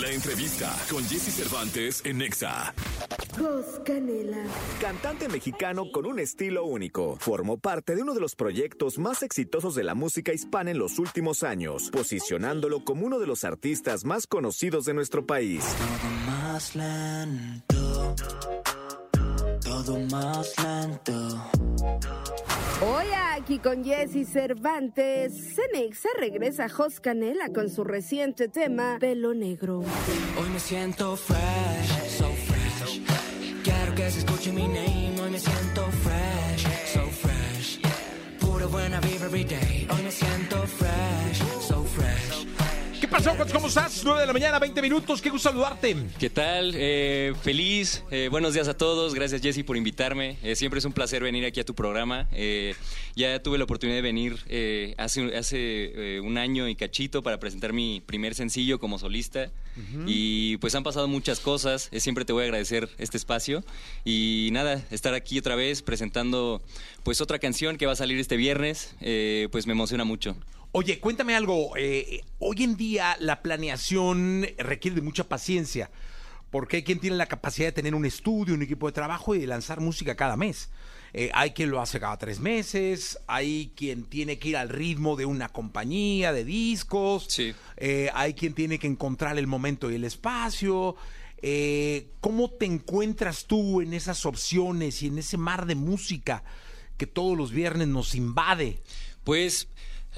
La entrevista con Jesse Cervantes en Nexa. Canela. Cantante mexicano con un estilo único. Formó parte de uno de los proyectos más exitosos de la música hispana en los últimos años, posicionándolo como uno de los artistas más conocidos de nuestro país. Todo más lento. Todo más lento. Hoy aquí con Jesse Cervantes, Cenexa regresa a Jos Canela con su reciente tema Pelo Negro. Hoy me siento fresh, so fresh. Quiero que se escuche mi name. Hoy me siento fresh, so fresh. Pura buena vibra every day. Hoy me siento pasó? ¿Cómo estás? 9 de la mañana, 20 minutos. Qué gusto saludarte. ¿Qué tal? Eh, feliz. Eh, buenos días a todos. Gracias, Jesse, por invitarme. Eh, siempre es un placer venir aquí a tu programa. Eh, ya tuve la oportunidad de venir hace, hace un año y cachito para presentar mi primer sencillo como solista. Y pues han pasado muchas cosas. Siempre te voy a agradecer este espacio. Y nada, estar aquí otra vez presentando pues otra canción que va a salir este viernes, pues me emociona mucho. Oye, cuéntame algo. eh, hoy en día la planeación requiere de mucha paciencia. Porque hay quien tiene la capacidad de tener un estudio, un equipo de trabajo y de lanzar música cada mes. Eh, hay quien lo hace cada tres meses, hay quien tiene que ir al ritmo de una compañía de discos, Sí. eh, hay quien tiene que encontrar el momento y el espacio. ¿Cómo te encuentras tú en esas opciones y en ese mar de música que todos los viernes nos invade? Pues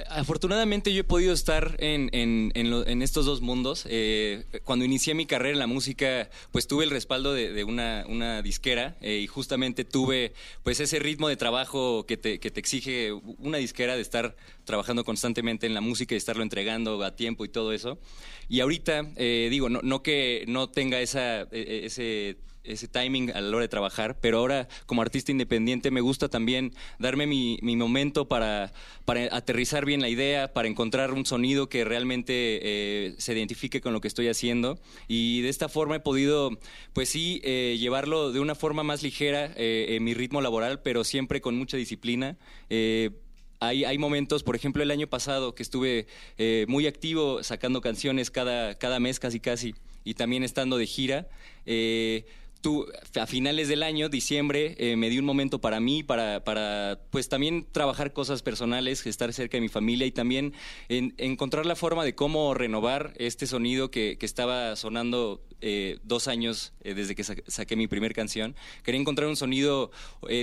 afortunadamente yo he podido estar en, en- estos dos mundos. Eh, cuando inicié mi carrera en la música, pues tuve el respaldo de, una, una disquera eh, y justamente tuve pues ese ritmo de trabajo que te, que te exige una disquera de estar trabajando constantemente en la música y estarlo entregando a tiempo y todo eso. Y ahorita, eh, digo, no, no que no tenga esa, eh, ese ese timing a la hora de trabajar, pero ahora como artista independiente me gusta también darme mi, mi momento para, para aterrizar bien la idea, para encontrar un sonido que realmente eh, se identifique con lo que estoy haciendo y de esta forma he podido, pues sí, eh, llevarlo de una forma más ligera eh, en mi ritmo laboral, pero siempre con mucha disciplina. Eh, hay, hay momentos, por ejemplo, el año pasado que estuve eh, muy activo sacando canciones cada, cada mes casi casi y también estando de gira. eh, tú, a finales del año, diciembre, eh, me di un momento para mí, para, para pues también trabajar cosas personales, estar cerca de mi familia y también en- encontrar la forma de cómo renovar este sonido que, estaba sonando eh, dos años eh, desde que sa- saqué mi primer canción. Quería encontrar un sonido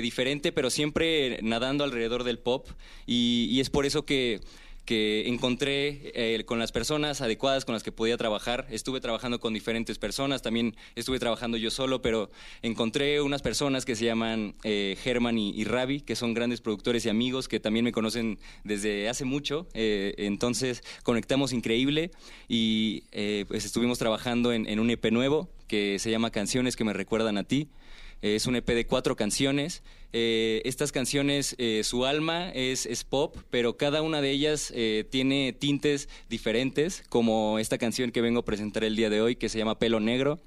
diferente, pero siempre nadando alrededor del pop y es por eso que que encontré eh, con las personas adecuadas con las que podía trabajar. Estuve trabajando con diferentes personas, también estuve trabajando yo solo, pero encontré unas personas que se llaman eh, Germán y, y que son grandes productores y amigos que también me conocen desde hace mucho. eh, entonces conectamos increíble y eh, pues estuvimos trabajando en, en un EP nuevo que se llama Canciones que me recuerdan a ti. Es un EP de cuatro canciones. Eh, estas canciones, eh, su alma es, es pop, pero cada una de ellas eh, tiene tintes diferentes, como esta canción que vengo a presentar el día de hoy, que se llama Pelo Negro,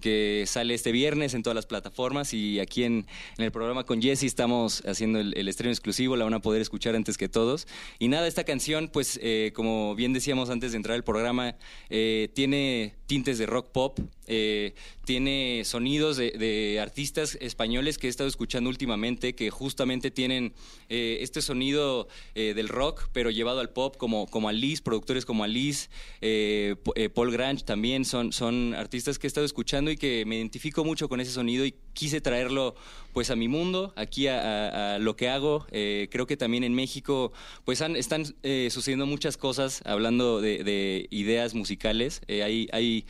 que sale este viernes en todas las plataformas y aquí en, el programa con Jesse estamos haciendo el, estreno exclusivo, la van a poder escuchar antes que todos. Y nada, esta canción, pues como bien decíamos antes de entrar al programa, tiene tintes de rock pop, eh, tiene sonidos de, artistas españoles que he estado escuchando últimamente que justamente tienen eh, este sonido eh, del rock pero llevado al pop como, como Alice, productores como Alice, eh, eh, Paul Grange también son, son artistas que he estado escuchando y que me identifico mucho con ese sonido y quise traerlo pues a mi mundo, aquí a, lo que hago. Creo que también en México pues han- están sucediendo muchas cosas hablando de, de ideas musicales. Hay, hay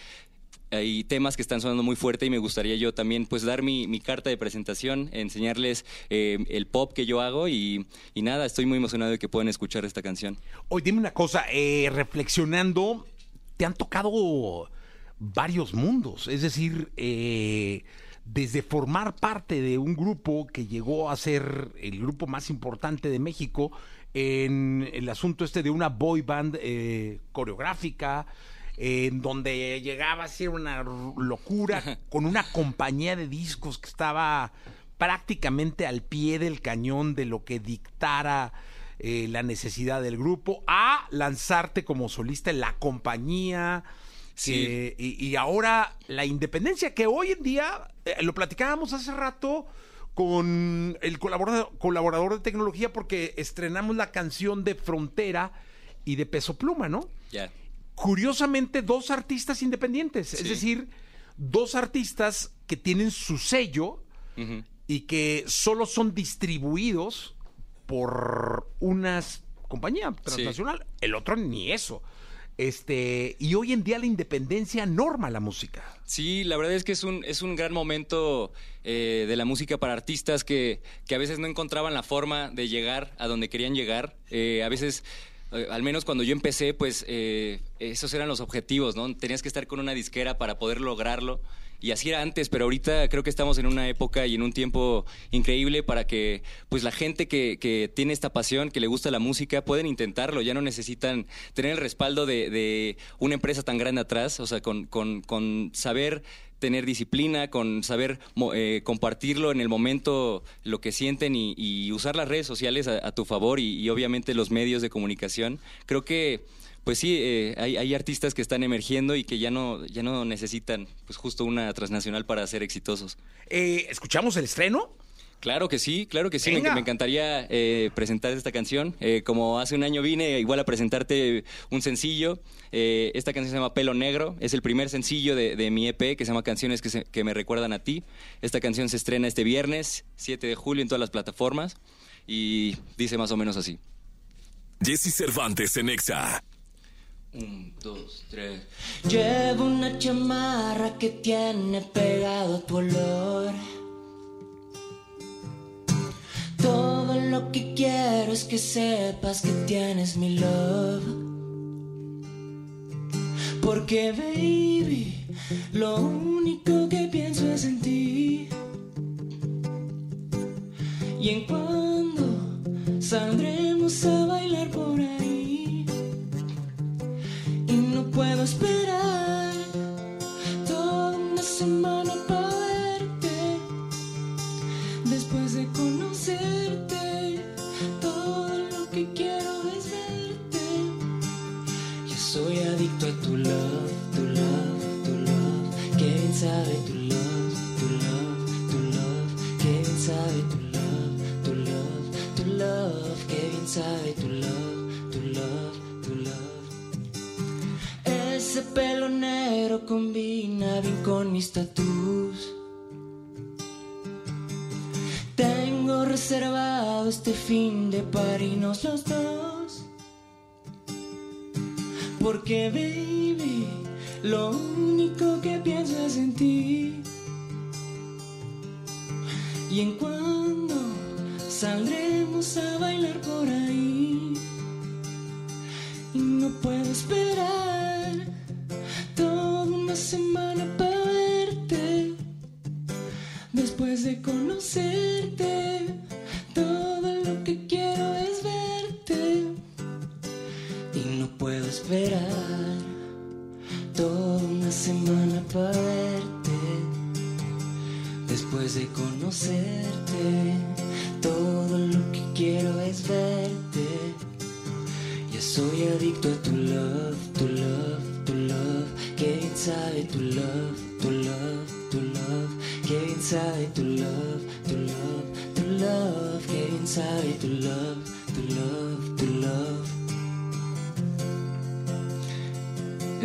hay temas que están sonando muy fuerte y me gustaría yo también pues dar mi, carta de presentación, enseñarles eh, el pop que yo hago y, nada, estoy muy emocionado de que puedan escuchar esta canción. Oye, dime una cosa, eh, reflexionando, te han tocado varios mundos, es decir, eh, desde formar parte de un grupo que llegó a ser el grupo más importante de México en el asunto este de una boy band eh, coreográfica, en donde llegaba a ser una locura con una compañía de discos que estaba prácticamente al pie del cañón de lo que dictara eh, la necesidad del grupo, a lanzarte como solista en la compañía, Sí. Y, ahora la independencia que hoy en día, eh, lo platicábamos hace rato con el colaborador, colaborador de tecnología porque estrenamos la canción de Frontera y de Peso Pluma, ¿no? Ya. Curiosamente, dos artistas independientes, es decir, dos artistas que tienen su sello y que solo son distribuidos por unas compañía transnacional, el otro ni eso. Este, y hoy en día la independencia norma la música. Sí, la verdad es que es un, es un gran momento eh, de la música para artistas que, que, a veces no encontraban la forma de llegar a donde querían llegar. Eh, a veces al menos cuando yo empecé, pues esos eran los objetivos, ¿no? Tenías que estar con una disquera para poder lograrlo y así era antes, pero ahorita creo que estamos en una época y en un tiempo increíble para que pues la gente que, que tiene esta pasión, que le gusta la música, pueden intentarlo, ya no necesitan tener el respaldo de, de una empresa tan grande atrás, o sea, con, con, con saber tener disciplina, con saber eh, compartirlo en el momento, lo que sienten y, usar las redes sociales a, a tu favor y, y obviamente los medios de comunicación. Creo que pues sí, eh, hay, artistas que están emergiendo y que ya no, ya no necesitan pues justo una transnacional para ser exitosos. Eh, ¿Escuchamos el estreno? Claro que sí, claro que sí. Me, encantaría eh, presentar esta canción. como hace un año vine igual a presentarte un sencillo. esta canción se llama Pelo Negro. Es el primer sencillo de, mi EP que se llama Canciones que, que, me recuerdan a ti. Esta canción se estrena este viernes, 7 de julio, en todas las plataformas. Y dice más o menos así. Jesse Cervantes en Exa. Un, dos, tres. Llevo una chamarra que tiene pegado tu olor. Lo que quiero es que sepas que tienes mi love. Porque, baby, lo único que pienso es en ti. Y en cuando saldremos a bailar por ahí puedo esperar fin de parirnos los dos. Porque, baby, lo único que pienso es en ti. Y en cuando saldremos a bailar por ahí. Y no puedo esperar semana para verte. Después de conocerte, para verte. Después de conocerte, todo lo que quiero es verte. Ya soy adicto a tu love, tu love que bien sabe tu love, tu love, tu love. Que bien sabe tu love, tu love, tu love. Que sabe tu love, tu love, tu love.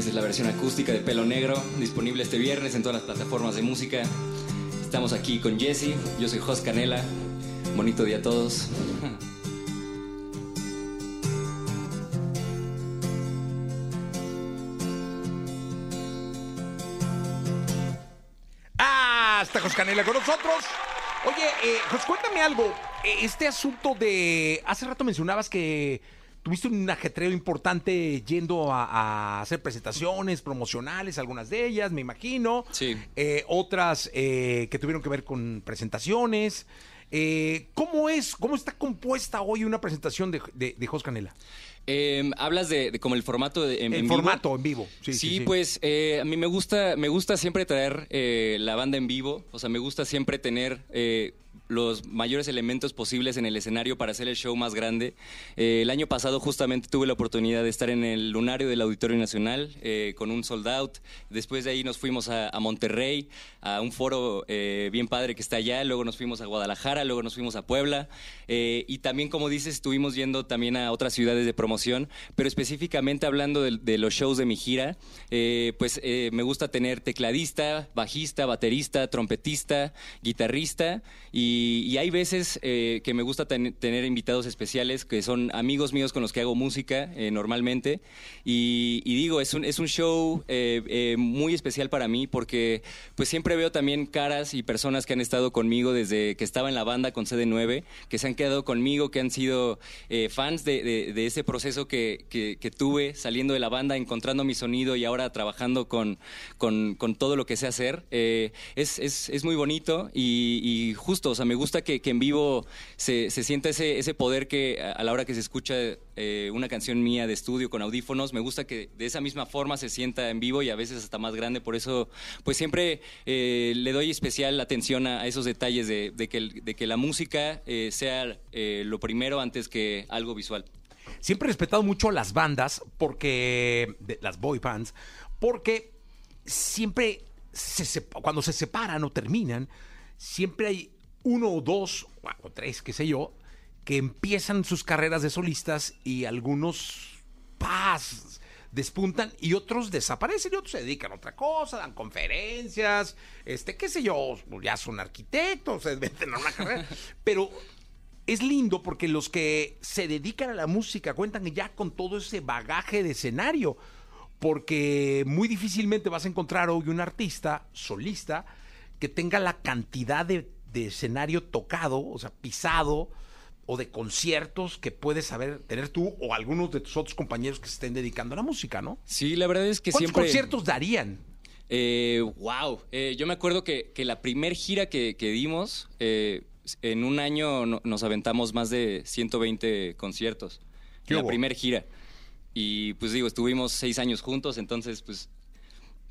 Esa es la versión acústica de Pelo Negro, disponible este viernes en todas las plataformas de música. Estamos aquí con Jesse, yo soy Jos Canela. Bonito día a todos. está Jos Canela con nosotros. Oye, eh, cuéntame algo. Eh, este asunto de. Hace rato mencionabas que tuviste un ajetreo importante yendo a, hacer presentaciones promocionales, algunas de ellas, me imagino. Sí. Eh, otras eh, que tuvieron que ver con presentaciones. ¿Cómo es, cómo está compuesta hoy una presentación de, de, Jos Canela? Em, hablas de, como el formato de, en, el formato en vivo. Sí, sí, pues eh, a mí me gusta, me gusta siempre traer eh, la banda en vivo. O sea, me gusta siempre tener eh, los mayores elementos posibles en el escenario para hacer el show más grande. Eh, el año pasado justamente tuve la oportunidad de estar en el lunario del Auditorio Nacional eh, con un sold out. Después de ahí nos fuimos a, Monterrey, a un foro eh, bien padre que está allá. Luego nos fuimos a Guadalajara, luego nos fuimos a Puebla. Eh, y también, como dices, estuvimos yendo también a otras ciudades de promoción. Pero específicamente hablando de, los shows de mi gira, pues me gusta tener tecladista, bajista, baterista, trompetista, guitarrista. Y hay veces eh, que me gusta ten- tener invitados especiales que son amigos míos con los que hago música eh, normalmente. Y, y digo, es un, es un show eh, eh, muy especial para mí porque pues siempre veo también caras y personas que han estado conmigo desde que estaba en la banda con CD9, que se han quedado conmigo, que han sido eh, fans de, de- de ese proceso que, que- que tuve saliendo de la banda, encontrando mi sonido y ahora trabajando con, con- con todo lo que sé hacer. Eh, es, es- es muy bonito y, y justo, o sea, me gusta que, que en vivo se, se sienta ese, ese poder que a, la hora que se escucha eh, una canción mía de estudio con audífonos, me gusta que de esa misma forma se sienta en vivo y a veces hasta más grande, por eso pues siempre eh, le doy especial atención a, esos detalles de, que, de que la música eh, sea lo primero antes que algo visual. Siempre he respetado mucho las bandas, porque. las boy bands, porque siempre. Cuando se separan o terminan, siempre hay uno o dos, o tres, qué sé yo, que empiezan sus carreras de solistas y algunos. ¡paz! despuntan y otros desaparecen y otros se dedican a otra cosa, dan conferencias, este, qué sé yo, ya son arquitectos, se meten a una carrera. Pero es lindo porque los que se dedican a la música cuentan ya con todo ese bagaje de escenario. Porque muy difícilmente vas a encontrar hoy un artista solista que tenga la cantidad de, de escenario tocado, o sea, pisado, o de conciertos que puedes saber tener tú o algunos de tus otros compañeros que se estén dedicando a la música, ¿no? Sí, la verdad es que ¿Cuántos siempre... conciertos darían? Eh, wow. Eh, yo me acuerdo que, que la primer gira que, que dimos, eh, en un año no- nos aventamos más de 120 conciertos. ¿Qué En la primer gira. Y pues digo, estuvimos seis años juntos, entonces pues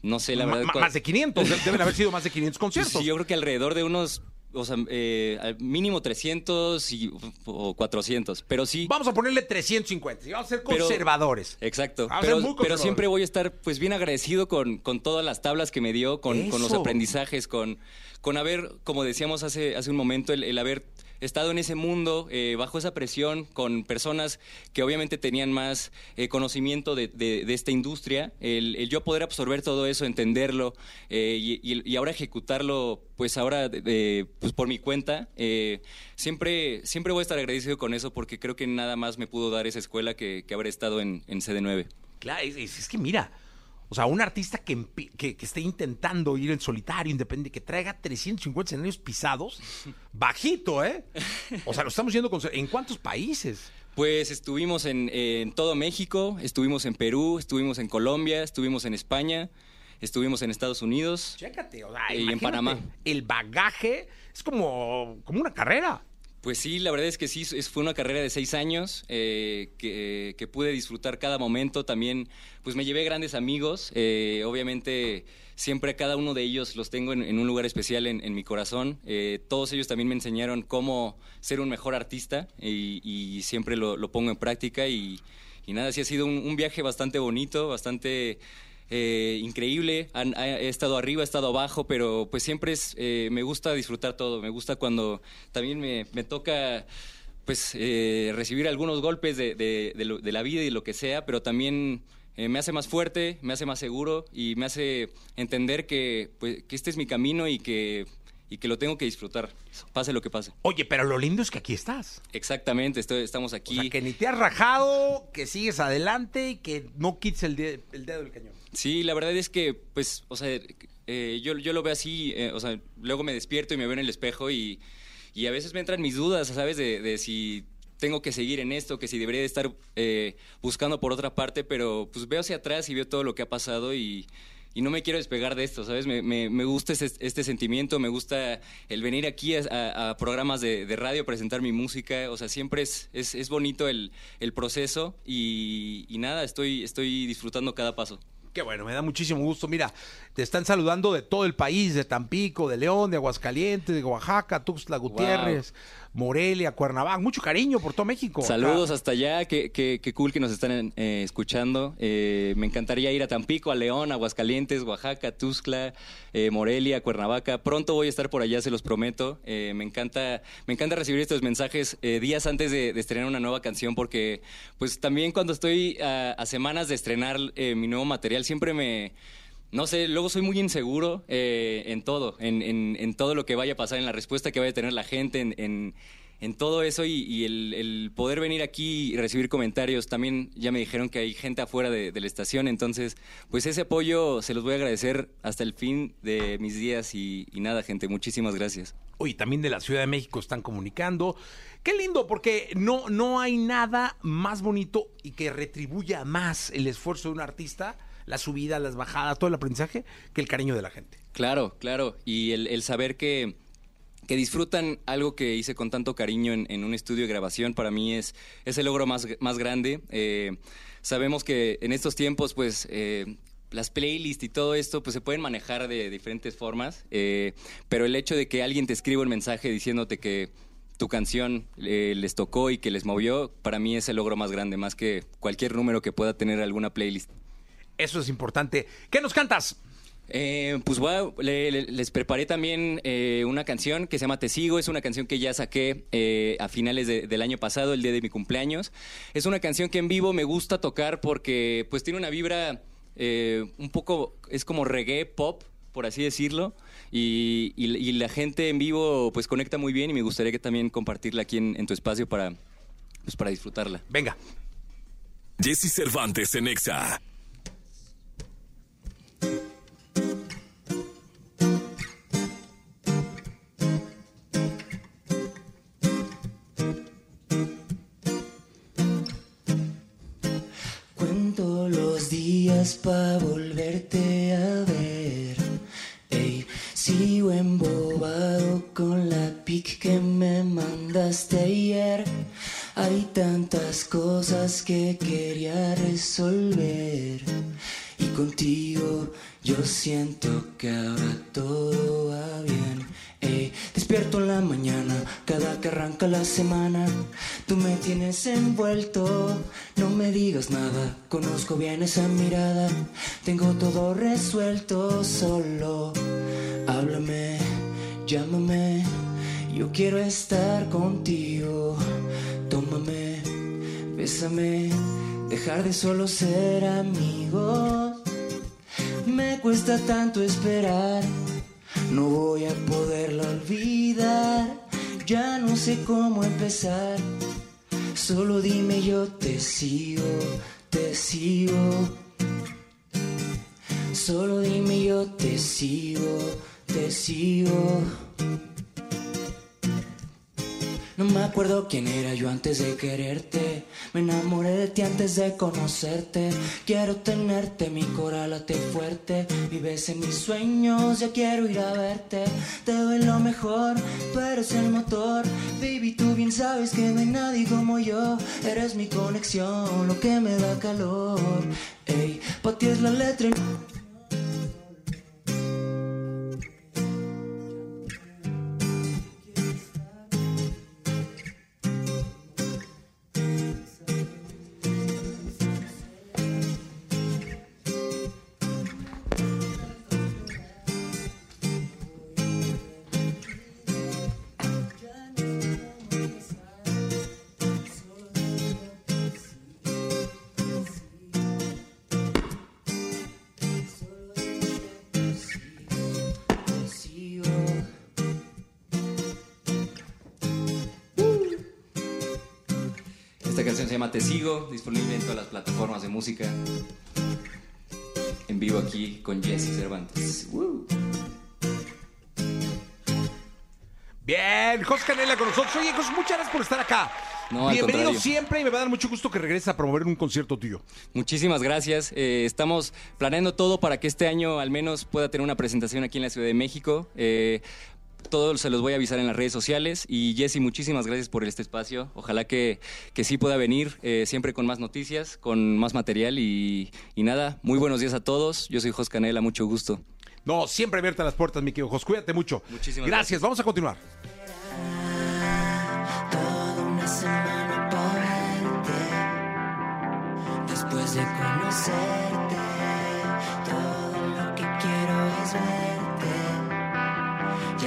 no sé la verdad. cuál- más de 500, de- deben haber sido más de 500 Pues conciertos. sí, yo creo que alrededor de unos, o sea, eh, al mínimo 300 y, o 400. Pero sí. Vamos a ponerle 350 y vamos a ser Pero- conservadores. Exacto. Vamos a ser Pero, muy pero siempre voy a estar pues bien agradecido con, con todas las tablas que me dio, con, con los aprendizajes, con, con haber, como decíamos hace, hace un momento, el, el haber estado en ese mundo, eh, bajo esa presión, con personas que obviamente tenían más eh, conocimiento de, de- esta industria, el, el yo poder absorber todo eso, entenderlo eh, y, ahora ejecutarlo, pues ahora de- pues por mi cuenta, eh, siempre, siempre voy a estar agradecido con eso porque creo que nada más me pudo dar esa escuela que, que haber estado en, en CD9. Claro, es que mira, o sea, un artista que, que, que esté intentando ir en solitario, independiente, que traiga 350 escenarios pisados, bajito, ¿eh? O sea, lo estamos yendo con... ¿En cuántos países? Pues estuvimos en, en todo México, estuvimos en Perú, estuvimos en Colombia, estuvimos en España, estuvimos en Estados Unidos. Chécate, o sea, Y en Panamá. El bagaje es como, como una carrera. Pues sí, la verdad es que sí, fue una carrera de seis años eh, que, que pude disfrutar cada momento. También, pues me llevé grandes amigos. eh, obviamente, siempre cada uno de ellos los tengo en, un lugar especial en, mi corazón. Eh, todos ellos también me enseñaron cómo ser un mejor artista y, siempre lo, pongo en práctica. Y, nada, sí ha sido un viaje bastante bonito, bastante eh, increíble. Han- ha- he estado arriba, he estado abajo, pero pues siempre es, eh, me gusta disfrutar todo. Me gusta cuando también me, me toca pues eh, recibir algunos golpes de lo- de la vida y lo que sea, pero también eh, me hace más fuerte, me hace más seguro y me hace entender que, pues, que este es mi camino y que, y que lo tengo que disfrutar, pase lo que pase. Oye, pero lo lindo es que aquí estás. Exactamente, estoy, estamos aquí. O sea, que ni te has rajado, que sigues adelante y que no quites el, de- el dedo del cañón. Sí, la verdad es que, pues, o sea, eh, yo, yo lo veo así, eh, o sea, luego me despierto y me veo en el espejo y, y a veces me entran mis dudas, ¿sabes? De, de si tengo que seguir en esto, que si debería de estar eh, buscando por otra parte, pero pues veo hacia atrás y veo todo lo que ha pasado y, y no me quiero despegar de esto, ¿sabes? Me, me- me gusta ese- este sentimiento, me gusta el venir aquí a, a- a programas de, de radio, presentar mi música, o sea, siempre es, es, es bonito el, el proceso y, y nada, estoy, estoy disfrutando cada paso. Qué Qué bueno, me da muchísimo gusto. Mira, te están saludando de todo el país, de Tampico, de León, de Aguascalientes, de Oaxaca, Tuxtla Gutiérrez, Morelia, Cuernavaca. Mucho cariño por todo México. Saludos Acá. hasta allá, qué, qué- qué cool que nos están eh, escuchando. Eh, me encantaría ir a Tampico, a León, Aguascalientes, Oaxaca, Tuxtla, eh, Morelia, Cuernavaca. Pronto voy a estar por allá, se los prometo. Eh, me encanta, me encanta recibir estos mensajes eh, días antes de, de estrenar una nueva canción porque, pues también cuando estoy a, a semanas de estrenar eh, mi nuevo material siempre me no sé, luego soy muy inseguro eh, en todo, en, en- en todo lo que vaya a pasar, en la respuesta que vaya a tener la gente, en, en- todo eso y, el, poder venir aquí y recibir comentarios. También ya me dijeron que hay gente afuera de, de la estación, entonces pues ese apoyo se los voy a agradecer hasta el fin de mis días y, y nada, gente, muchísimas gracias. Oye, también de la Ciudad de México están comunicando. Qué lindo, porque no, no hay nada más bonito y que retribuya más el esfuerzo de un artista, la subida, las bajadas, todo el aprendizaje, que el cariño de la gente. Claro, claro. Y el, saber que, que disfrutan algo que hice con tanto cariño en, un estudio de grabación, para mí es, es el logro más, más grande. Eh, sabemos que en estos tiempos, pues... eh, las playlists y todo esto pues se pueden manejar de diferentes formas, eh, pero el hecho de que alguien te escriba un mensaje diciéndote que tu canción les tocó y que les movió, para mí es el logro más grande, más que cualquier número que pueda tener alguna playlist. Eso es importante. ¿Qué nos cantas? Eh, pues voy a- le- le- les preparé también eh, una canción que se llama Te Sigo. Es una canción que ya saqué eh, a finales de- del año pasado, el día de mi cumpleaños. Es una canción que en vivo me gusta tocar porque pues tiene una vibra eh, un poco, es como reggae pop, por así decirlo. Y, y- y la gente en vivo pues conecta muy bien y me gustaría que también compartirla aquí en, en tu espacio para, pues, para disfrutarla. Venga. Jesse Cervantes en Exa. Hay tantas cosas que quería resolver. Y contigo yo siento que ahora todo va bien. Ey, despierto en la mañana, cada que arranca la semana, tú me tienes envuelto. No me digas nada, conozco bien esa mirada. Tengo todo resuelto, solo háblame, llámame. Yo quiero estar contigo. Tómame, bésame, dejar de solo ser amigos. Me cuesta tanto esperar, no voy a poderlo olvidar. Ya no sé cómo empezar. Solo dime yo te sigo, te sigo. Solo dime yo te sigo, te sigo. Me acuerdo quién era yo antes de quererte. Me enamoré de ti antes de conocerte. Quiero tenerte, mi coral late fuerte. Vives en mis sueños, ya quiero ir a verte. Te doy lo mejor, tú eres el motor. Baby, tú bien sabes que no hay nadie como yo. Eres mi conexión, lo que me da calor. Ey, pa' ti es la letra. Esta canción se llama Te Sigo, disponible en todas las plataformas de música. En vivo aquí con Jesse Cervantes. Woo. Bien, Jos Canela con nosotros. Oye, Jos, muchas gracias por estar acá. No, al Bienvenido contrario. siempre y me va a dar mucho gusto que regreses a promover un concierto tuyo. Muchísimas gracias. Eh, estamos planeando todo para que este año al menos pueda tener una presentación aquí en la Ciudad de México. Eh, todo se los voy a avisar en las redes sociales. Y Jesse, muchísimas gracias por este espacio. Ojalá que, que sí pueda venir eh, siempre con más noticias, con más material. Y, y nada, muy buenos días a todos. Yo soy Jos Canela, mucho gusto. No, siempre abiertas las puertas, mi querido Jos. Cuídate mucho. Muchísimas gracias. gracias. Vamos a continuar. Toda una semana por verte Después de conocerte Todo lo que quiero es verte Ya